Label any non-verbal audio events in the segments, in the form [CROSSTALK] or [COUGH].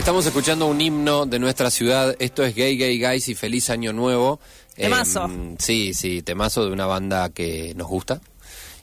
Estamos escuchando un himno de nuestra ciudad. Esto es Gay Gay Guys y Feliz Año Nuevo. Temazo. Em, sí, sí, temazo de una banda que nos gusta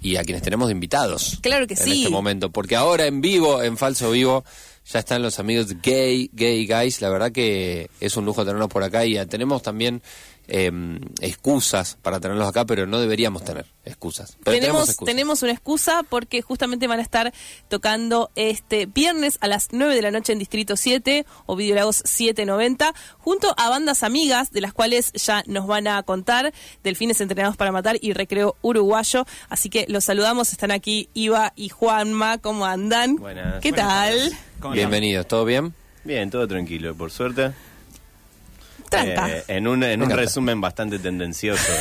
y a quienes tenemos de invitados. Claro que en sí. este momento. Porque ahora en vivo, en falso vivo, ya están los amigos de Gay Gay Guys. La verdad que es un lujo tenerlos por acá y ya tenemos también em, excusas para tenerlos acá, pero no deberíamos tener excusas. Pero tenemos, excusas. tenemos una excusa porque justamente van a estar tocando este viernes a las 9 de la noche en Distrito 7 o Videolagos 790 junto a bandas amigas de las cuales ya nos van a contar Delfines Entrenados para Matar y Recreo Uruguayo. Así que los saludamos, están aquí Iva y Juanma, ¿cómo andan? Buenas. ¿Qué Buenas tal? tardes. ¿Cómo Bienvenidos, ¿todo bien? Bien, todo tranquilo, por suerte. Tranca. Eh, en un, en resumen bastante tendencioso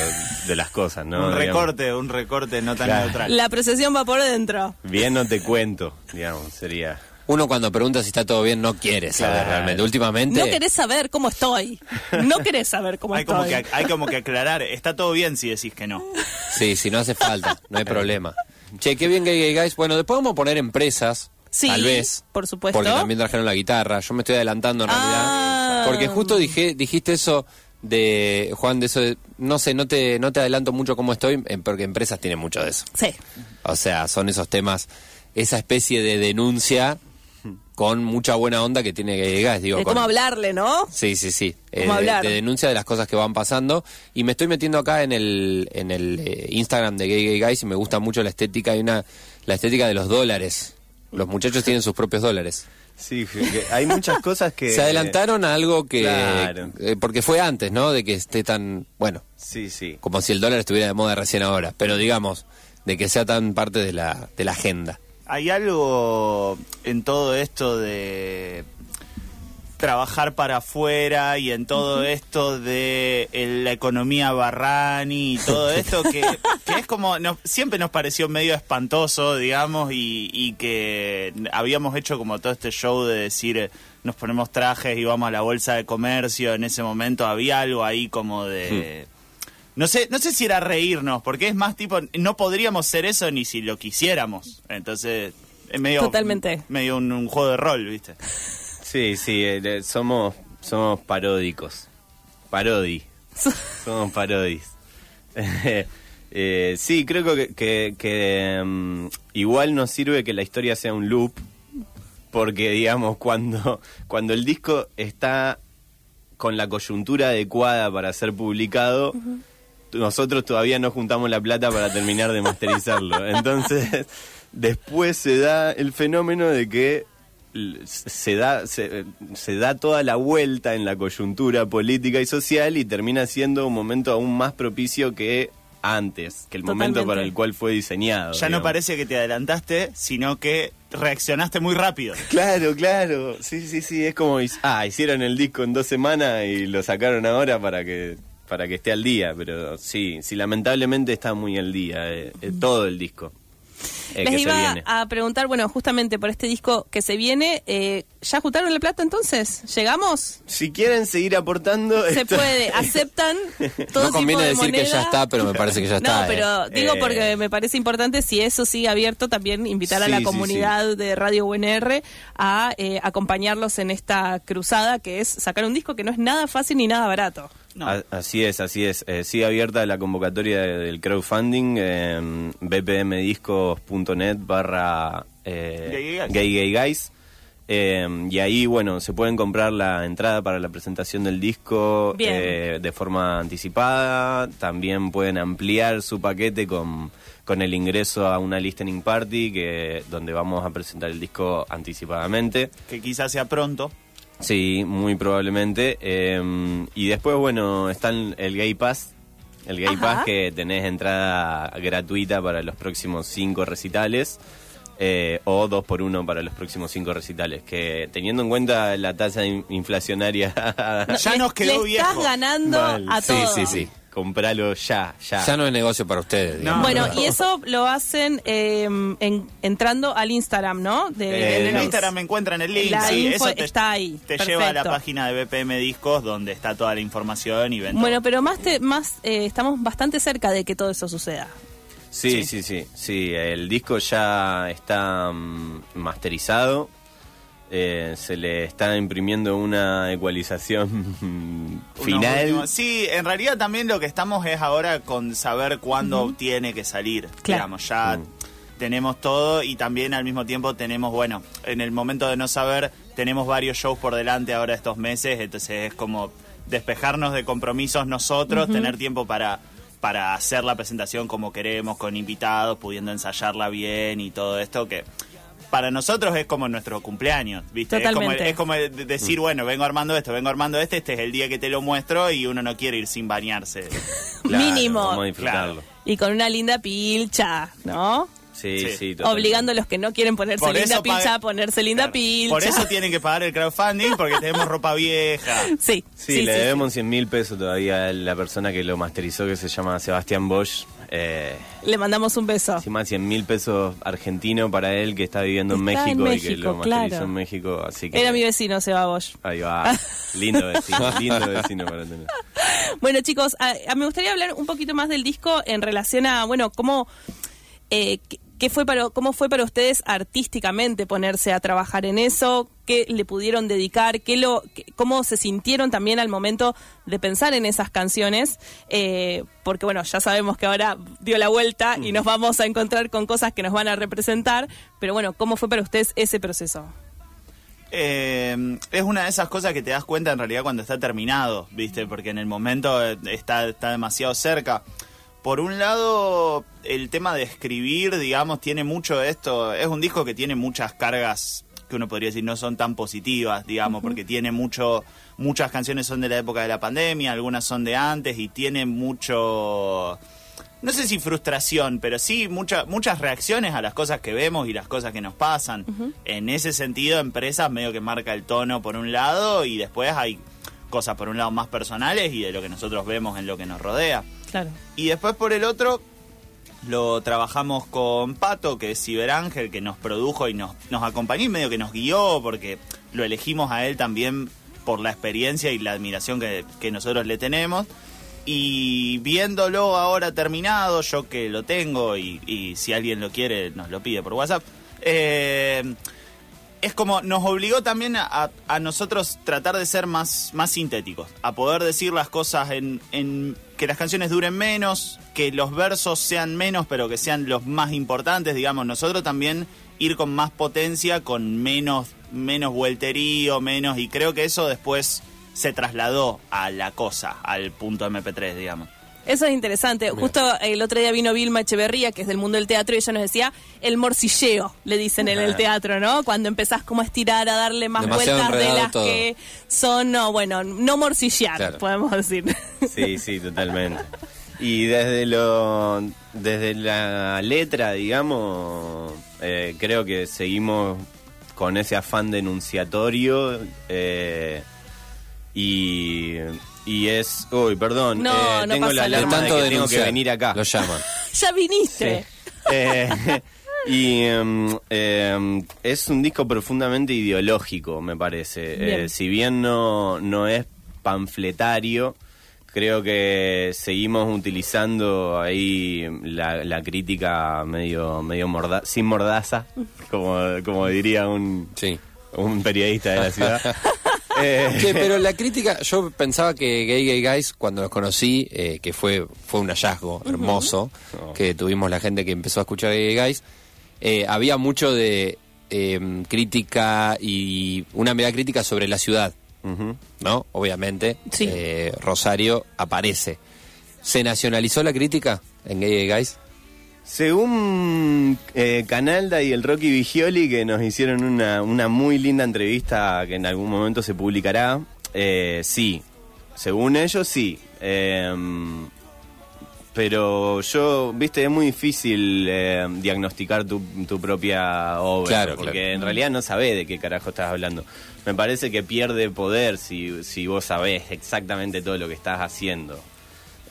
de las cosas, ¿no? un Digamos, recorte, un recorte no tan Claro. neutral. La procesión va por dentro. Bien no te cuento, digamos, sería... Uno cuando pregunta si está todo bien no quiere saber Claro. realmente. Últimamente... No querés saber cómo estoy. No querés saber cómo Hay estoy. como, que, hay como que aclarar, está todo bien si decís que no. Sí, si no hace falta, no hay problema. Che, qué bien Gay Gay Guys. Bueno, después vamos a poner empresas, Sí, tal vez. por supuesto. Porque también trajeron la guitarra. Yo me estoy adelantando en Ah. realidad. Porque justo dije, dijiste eso de, Juan, de eso de, no sé, no te, no te adelanto mucho cómo estoy, porque empresas tienen mucho de eso. Sí. O sea, son esos temas, esa especie de denuncia con mucha buena onda que tiene Gay Gay Guys. Digo, De con- cómo hablarle, ¿no? Sí, sí, sí. Eh, ¿Cómo de-? De, denuncia de las cosas que van pasando. Y me estoy metiendo acá en el, en el eh, Instagram de Gay Gay Guys y me gusta mucho la estética. Hay una, la estética de los dólares. Los muchachos tienen sus propios dólares. Sí, hay muchas cosas que... [LAUGHS] Se adelantaron a algo que... Claro. eh, porque fue antes, ¿no? De que esté tan... Bueno, Sí, sí. como si el dólar estuviera de moda recién ahora. Pero digamos, de que sea tan parte de la, de la agenda. Hay algo en todo esto de trabajar para afuera y en todo esto de la economía barrani y todo esto que, que es como nos- siempre nos pareció medio espantoso digamos y, y que habíamos hecho como todo este show de decir eh, nos ponemos trajes y vamos a la bolsa de comercio en ese momento había algo ahí como de no sé, no sé si era reírnos, porque es más tipo, no podríamos ser eso ni si lo quisiéramos. Entonces, es medio, Totalmente. medio un, un juego de rol, ¿viste? Sí, sí, eh, somos, somos paródicos. Parodi. [LAUGHS] somos parodis. [LAUGHS] Eh, sí, creo que, que, que, mm, igual nos sirve que la historia sea un loop, porque digamos, cuando, cuando el disco está con la coyuntura adecuada para ser publicado, nosotros todavía no juntamos la plata para terminar de masterizarlo. [LAUGHS] Entonces, después se da el fenómeno de que se da se, se da toda la vuelta en la coyuntura política y social y termina siendo un momento aún más propicio que antes, que el momento para el cual fue diseñado. Ya no parece que te adelantaste, sino que reaccionaste muy rápido. [LAUGHS] Claro, claro. Sí, sí, sí. Es como, ah, hicieron el disco en dos semanas y lo sacaron ahora para que para que esté al día. Pero sí, sí, lamentablemente está muy al día. eh, eh, todo el disco. Eh, Les que se iba viene. a preguntar, bueno, justamente por este disco que se viene, eh, ¿ya juntaron la plata entonces? ¿Llegamos? Si quieren seguir aportando. Se esto- puede, [LAUGHS] aceptan todo no conviene tipo de decir que ya está, pero me parece que ya está. No, eh. pero digo Eh. porque me parece importante, si eso sigue abierto, también invitar a la sí, comunidad de Radio UNR a eh, acompañarlos en esta cruzada que es sacar un disco que no es nada fácil ni nada barato. No. Así es, así es. Eh, sigue abierta la convocatoria de- del crowdfunding en barra eh, Gay Gay Guys. Eh, y ahí, bueno, se pueden comprar la entrada para la presentación del disco eh, de forma anticipada. También pueden ampliar su paquete con, con el ingreso a una listening party que donde vamos a presentar el disco anticipadamente. Que quizás sea pronto. Sí, muy probablemente. Eh, y después, bueno, está el Gay Pass. El Gay Ajá. Pass que tenés entrada gratuita para los próximos cinco recitales. eh, o dos por uno para los próximos cinco recitales. Que teniendo en cuenta la tasa in- inflacionaria, Ya Le- nos quedó le viejo. estás ganando Mal. a Sí, todo. sí, sí. Compralo ya, ya. Ya no es negocio para ustedes. digamos. Bueno, y eso lo hacen eh, en- entrando al Instagram, ¿no? De, Eh, de En no. Instagram me encuentran el link. La sí, info eso te, está ahí. te lleva a la página de BPM Discos donde está toda la información y ven todo. Bueno, pero más, te, más eh, estamos bastante cerca de que todo eso suceda. Sí, Sí. sí, sí, sí. El disco ya está mm, masterizado. Eh, se le está imprimiendo una ecualización final. Sí, en realidad también lo que estamos es ahora con saber cuándo tiene que salir. Claro. Digamos, ya Mm. tenemos todo y también al mismo tiempo tenemos, bueno, en el momento de no saber, tenemos varios shows por delante ahora estos meses, entonces es como despejarnos de compromisos nosotros, tener tiempo para para hacer la presentación como queremos, con invitados, pudiendo ensayarla bien y todo esto que para nosotros es como nuestro cumpleaños, ¿viste? Es como, es como de- decir, bueno, vengo armando esto, vengo armando este, este es el día que te lo muestro y uno no quiere ir sin bañarse. [LAUGHS] Claro, Mínimo. Vamos a disfrutarlo. Y con una linda pilcha, ¿no? Sí, Sí. Obligando a los que no quieren ponerse Por linda pilcha a ponerse linda Claro. pilcha. Por eso tienen que pagar el crowdfunding, porque tenemos [LAUGHS] ropa vieja. Sí, Sí, sí, le sí, debemos 100 mil pesos todavía a la persona que lo masterizó, que se llama Sebastián Bosch. Eh. Le mandamos un beso. encima 100 mil pesos argentino para él, que está viviendo en Está México, en y que lo masterizó claro. en México. Así que Era mi vecino, Seba Bosch. Ahí va. Lindo vecino, [LAUGHS] lindo vecino para tener. Bueno, chicos, a- a- me gustaría hablar un poquito más del disco en relación a, bueno, cómo, eh, qué- fue para, cómo fue para ustedes artísticamente ponerse a trabajar en eso, qué le pudieron dedicar, qué lo, qué- cómo se sintieron también al momento de pensar en esas canciones, eh, porque bueno, ya sabemos que ahora dio la vuelta y nos vamos a encontrar con cosas que nos van a representar, pero bueno, ¿cómo fue para ustedes ese proceso? Eh, es una de esas cosas que te das cuenta en realidad cuando está terminado, ¿viste? Porque en el momento eh, está, está demasiado cerca. Por un lado, el tema de escribir, digamos, tiene mucho de esto. Es un disco que tiene muchas cargas que uno podría decir no son tan positivas, digamos, porque tiene mucho, muchas canciones son de la época de la pandemia, algunas son de antes y tiene mucho, no sé si frustración, pero sí mucha- muchas reacciones a las cosas que vemos y las cosas que nos pasan. En ese sentido, Empresas medio que marca el tono por un lado y después hay cosas por un lado más personales y de lo que nosotros vemos en lo que nos rodea. Claro. Y después por el otro lo trabajamos con Pato, que es Ciberángel, que nos produjo y nos, nos acompañó y medio que nos guió, porque lo elegimos a él también por la experiencia y la admiración que, que nosotros le tenemos. Y viéndolo ahora terminado, yo que lo tengo y, y si alguien lo quiere nos lo pide por WhatsApp, eh, es como nos obligó también a, nosotros tratar de ser más, más sintéticos, a poder decir las cosas en, en que las canciones duren menos, que los versos sean menos, pero que sean los más importantes, digamos, nosotros también ir con más potencia, con menos, menos vuelterío, menos, y creo que eso después se trasladó a la cosa, al punto MP3, digamos. Eso es interesante. Justo el otro día vino Vilma Echeverría, que es del mundo del teatro, y ella nos decía el morcilleo, le dicen en el teatro, ¿no? Cuando empezás como a estirar, a darle más Demasiado vueltas de las todo. que son, no, bueno, no morcillear, Claro. podemos decir. [LAUGHS] Sí, sí, totalmente. Y desde lo desde la letra, digamos, eh, creo que seguimos con ese afán denunciatorio eh, y, y es... Uy, perdón, No, eh, no tengo pasa la nada. De alarma de tanto que tengo que denunciar, venir acá. Lo llaman. [LAUGHS] ya viniste. [LAUGHS] Eh, [LAUGHS] y em, em, es un disco profundamente ideológico, me parece. Bien. Eh, si bien no, no es panfletario, creo que seguimos utilizando ahí la, la crítica medio, medio morda sin mordaza, como, como diría un, Sí. un periodista de la ciudad. Eh, Che, pero la crítica, yo pensaba que Gay Gay Guys, cuando los conocí, eh, que fue, fue un hallazgo hermoso, Oh. que tuvimos la gente que empezó a escuchar Gay Gay Guys, eh, había mucho de eh, crítica y una mirada crítica sobre la ciudad. ¿no? Obviamente, Sí. eh, Rosario aparece. ¿Se nacionalizó la crítica en Gay Gay Guys? Según eh, Canalda y el Rocky Vigioli, que nos hicieron una, una muy linda entrevista que en algún momento se publicará, eh, sí. Según ellos, sí. Eh, pero yo, viste, es muy difícil eh, diagnosticar tu, tu propia obra. Claro, porque claro. en realidad no sabés de qué carajo estás hablando. Me parece que pierde poder si, si vos sabés exactamente todo lo que estás haciendo.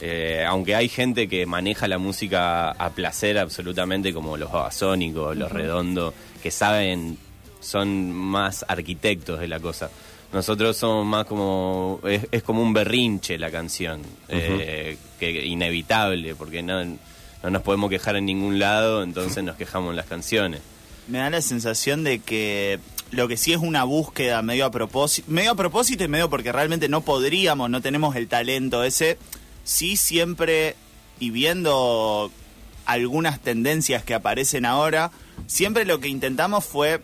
Eh, aunque hay gente que maneja la música a placer absolutamente, como los babasónicos, los redondos, que saben, son más arquitectos de la cosa. Nosotros somos más como. Es, es como un berrinche la canción, eh, que inevitable, porque no, no nos podemos quejar en ningún lado, entonces nos quejamos en las canciones. Me da la sensación de que lo que sí es una búsqueda medio a propósito, medio a propósito y medio porque realmente no podríamos, no tenemos el talento ese. Sí siempre y viendo algunas tendencias que aparecen ahora, siempre lo que intentamos fue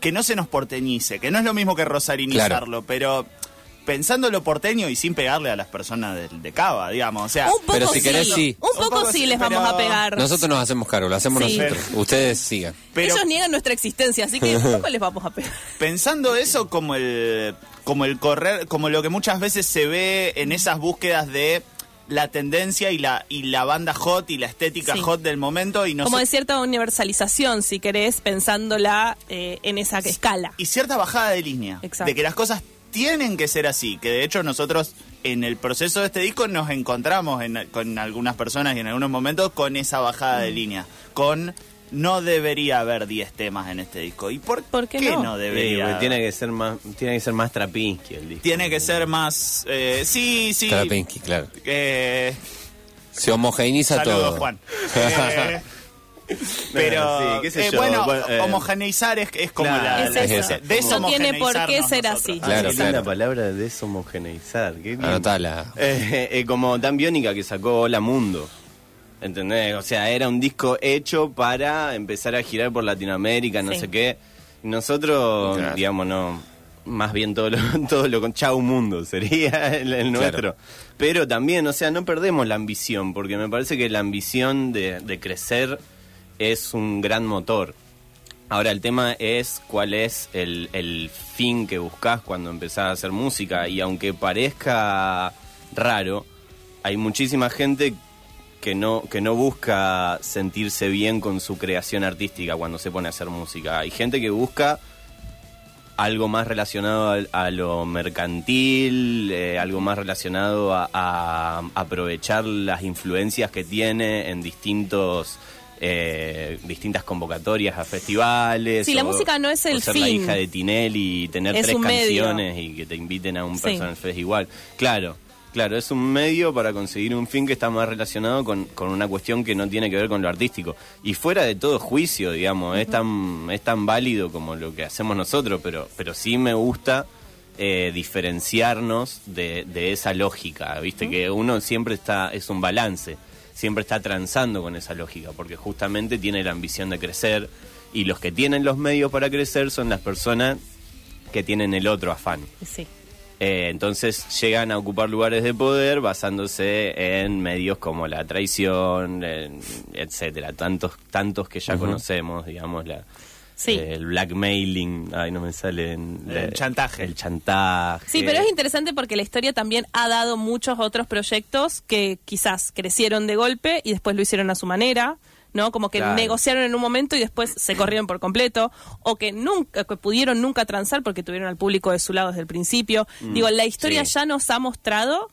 que no se nos porteñice, que no es lo mismo que rosarinizarlo, pero pensando lo porteño y sin pegarle a las personas de, de Cava, digamos. O sea, Un poco Pero si sí, querés, sí. Un Un poco sí les vamos a pegar. Nosotros nos hacemos cargo, lo hacemos Sí. nosotros. Ustedes sigan. pero Ellos niegan nuestra existencia, así que [LAUGHS] un poco les vamos a pegar. pensando eso como el como el correr, como lo que muchas veces se ve en esas búsquedas de la tendencia y la y la banda hot y la estética Sí. hot del momento y Como nosotros de cierta universalización, si querés, pensándola eh, en esa escala. y cierta bajada de línea. Exacto. De que las cosas tienen que ser así. Que de hecho nosotros en el proceso de este disco nos encontramos en- con algunas personas y en algunos momentos con esa bajada Mm. de línea. Con no debería haber 10 temas en este disco. ¿Y por, ¿Por qué qué no? no, Sí, debería? porque tiene que ser más, tiene que ser más Trapinsky el disco. Tiene que ser más... eh, sí, sí. Stravinsky, claro. Eh, Se homogeneiza saludos, todo. Juan. [LAUGHS] Eh, pero, Sí, qué sé eh, yo, bueno, bueno, eh, homogeneizar es, es como Claro, la... Es la- eso. deshomogeneizarnos No tiene por qué ser nosotros. así. Claro, claro. linda palabra deshomogeneizar. Qué bien. Anotala. Eh, eh, como Dan Biónica que sacó Hola Mundo. ¿Entendés? O sea, era un disco hecho para empezar a girar por Latinoamérica, no Sí. sé qué. Nosotros, Claro. digamos, no. Más bien todo lo, [LAUGHS] todo lo con Chau Mundo sería el, el nuestro. Pero también, o sea, no perdemos la ambición, porque me parece que la ambición de, de crecer es un gran motor. Ahora el tema es cuál es el, el fin que buscas cuando empezás a hacer música y aunque parezca raro, hay muchísima gente que no, que no busca sentirse bien con su creación artística cuando se pone a hacer música. Hay gente que busca algo más relacionado a, lo mercantil, eh, algo más relacionado a, a aprovechar las influencias que tiene en distintos eh, distintas convocatorias a festivales. Sí, la música no es el ser la hija de Tinelli y tener Es tres medio. canciones y que te inviten a un Sí. personal fest igual. Claro, claro, es un medio para conseguir un fin que está más relacionado con, con una cuestión que no tiene que ver con lo artístico. Y fuera de todo juicio, digamos, es, tan, es tan válido como lo que hacemos nosotros, pero, pero sí me gusta eh, diferenciarnos de, de esa lógica, viste, que uno siempre está, es un balance, siempre está transando con esa lógica, porque justamente tiene la ambición de crecer y los que tienen los medios para crecer son las personas que tienen el otro afán. Sí. Eh, entonces llegan a ocupar lugares de poder basándose en medios como la traición, en- etcétera, tantos tantos que ya conocemos, digamos la Sí. eh, el blackmailing, ay no me sale en- El la- chantaje. el chantaje. Sí, pero es interesante porque la historia también ha dado muchos otros proyectos que quizás crecieron de golpe y después lo hicieron a su manera, ¿no? Como que Claro. negociaron en un momento y después se corrieron por completo, o que nunca, que pudieron nunca transar porque tuvieron al público de su lado desde el principio. Digo, la historia sí. ya nos ha mostrado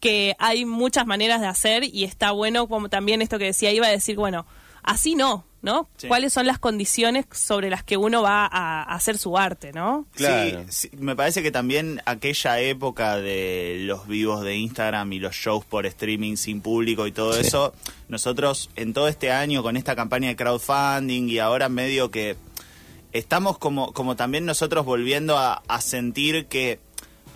que hay muchas maneras de hacer y está bueno como también esto que decía iba a decir, bueno, así no, ¿no? Sí. ¿Cuáles son las condiciones sobre las que uno va a, a hacer su arte, ¿no? Claro. Sí, sí, me parece que también aquella época de los vivos de Instagram y los shows por streaming sin público y todo eso, nosotros en todo este año con esta campaña de crowdfunding y ahora medio que estamos como, como también nosotros volviendo a, a sentir que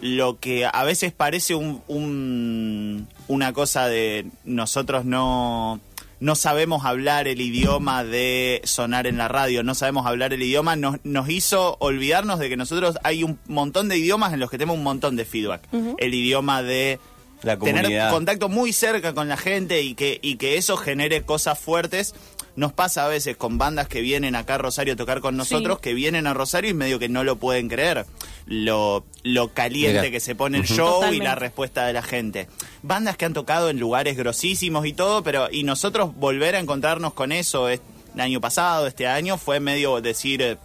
lo que a veces parece un, un- una cosa de nosotros no no sabemos hablar el idioma de sonar en la radio, no sabemos hablar el idioma, nos, nos hizo olvidarnos de que nosotros hay un montón de idiomas en los que tenemos un montón de feedback. El idioma de La tener contacto muy cerca con la gente y que, y que eso genere cosas fuertes. Nos pasa a veces con bandas que vienen acá a Rosario a tocar con nosotros, Sí. que vienen a Rosario y medio que no lo pueden creer. Lo, lo caliente Mira. que se pone el show y la respuesta de la gente. Bandas que han tocado en lugares grosísimos y todo, pero y nosotros volver a encontrarnos con eso es- el año pasado, este año, fue medio decir eh,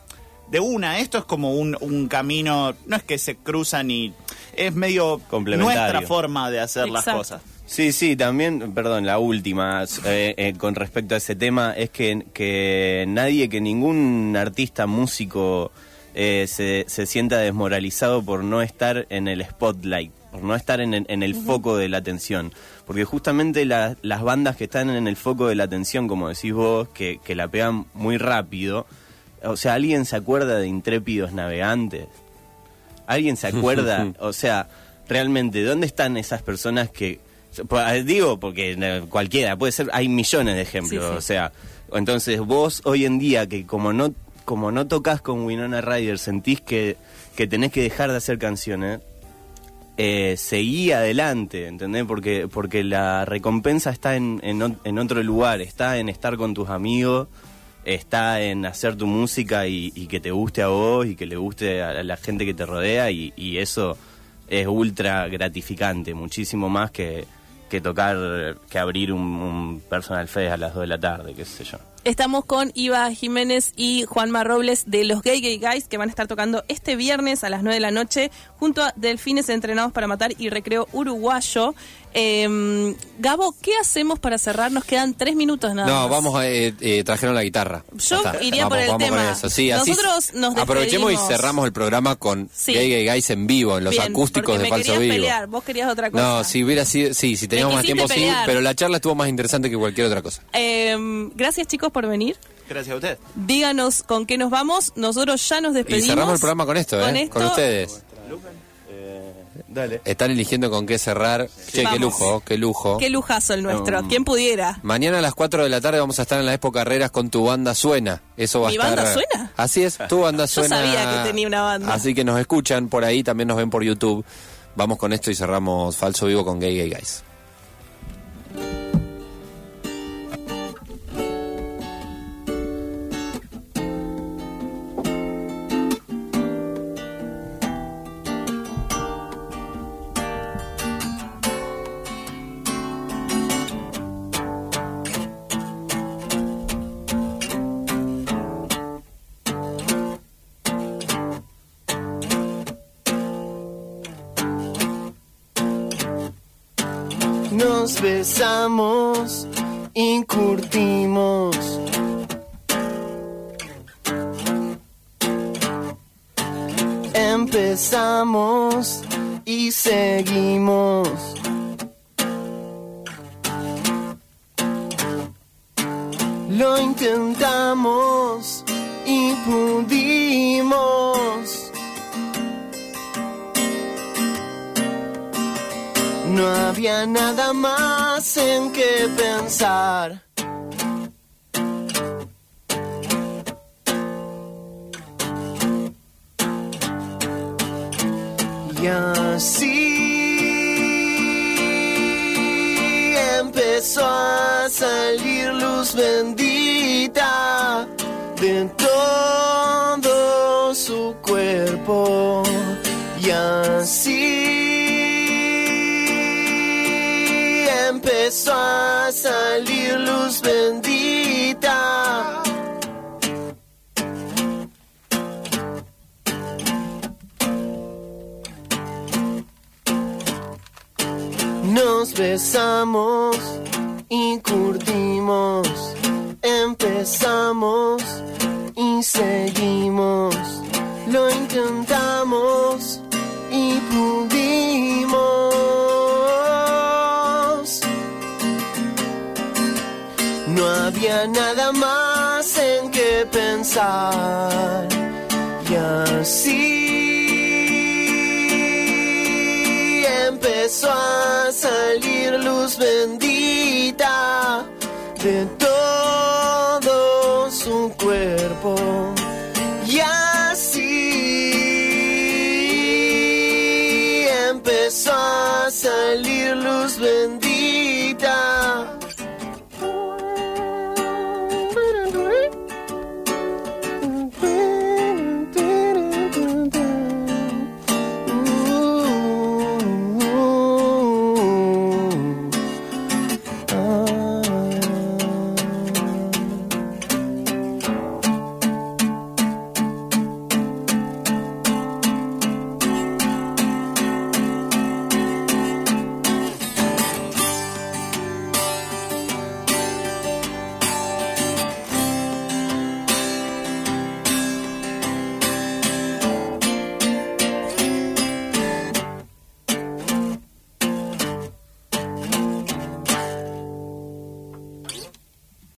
de una, esto es como un, un camino, no es que se cruzan y es medio nuestra forma de hacer las cosas. Sí, sí, también, perdón, la última eh, eh, con respecto a ese tema es que, que nadie, que ningún artista, músico eh, se, se sienta desmoralizado por no estar en el spotlight, por no estar en el, en el foco de la atención. Porque justamente la- las bandas que están en el foco de la atención, como decís vos, que, que la pegan muy rápido, o sea, ¿alguien se acuerda de intrépidos navegantes? ¿Alguien se acuerda? [LAUGHS] o sea, realmente, ¿dónde están esas personas que... pues, Digo, porque eh, cualquiera, puede ser, hay millones de ejemplos, Sí, sí. o sea, entonces vos hoy en día que como no como no tocas con Winona Ryder, sentís que, que tenés que dejar de hacer canciones, eh, seguí adelante, ¿entendés? Porque, porque la recompensa está en, en, otro lugar, está en estar con tus amigos, está en hacer tu música y, y que te guste a vos y que le guste a la gente que te rodea y, y eso es ultra gratificante, muchísimo más que, que tocar, que abrir un, un personal fest a las 2 de la tarde, qué sé yo. Estamos con Iva Jiménez y Juanma Robles de los Gay Gay Guys que van a estar tocando este viernes a las 9 de la noche junto a Delfines Entrenados para Matar y Recreo Uruguayo. Eh, Gabo, ¿qué hacemos para cerrar? Nos quedan tres minutos nada No, más. vamos a. Eh, eh, trajeron la guitarra. Yo iría vamos, por el vamos tema. Con eso. Sí, así Nosotros nos aprovechemos y cerramos el programa con Sí. Gay Gay Guys en vivo, en los Bien, acústicos de me Falso Vivo. pelear, vos querías otra cosa. No, si hubiera sido. Sí, si teníamos más tiempo, sí. pelear. Pero la charla estuvo más interesante que cualquier otra cosa. Eh, gracias chicos por venir. Gracias a usted. Díganos con qué nos vamos. Nosotros ya nos despedimos. Y cerramos el programa con esto, ¿eh? Con Con, esto- ustedes. Dale. Están eligiendo con qué cerrar. Che, qué lujo, qué lujo. Qué lujazo el nuestro. Um, ¿Quién pudiera? Mañana a las 4 de la tarde vamos a estar en la Expo Carreras con tu banda Suena. Eso va ¿Mi a estar. banda suena? Así es, tu banda [LAUGHS] Yo suena. sabía que tenía una banda. Así que nos escuchan por ahí, también nos ven por YouTube. Vamos con esto y cerramos Falso Vivo con Gay Gay Guys. Besamos y curtimos. Empezamos y seguimos. Lo intentamos y pudimos. Había nada más en que pensar. Y así empezó a salir luz bendita de todo su cuerpo. Y así empezó a salir luz bendita. Nos besamos y curtimos. Empezamos y seguimos. Lo intentamos nada más en que pensar. Y así empezó a salir luz bendita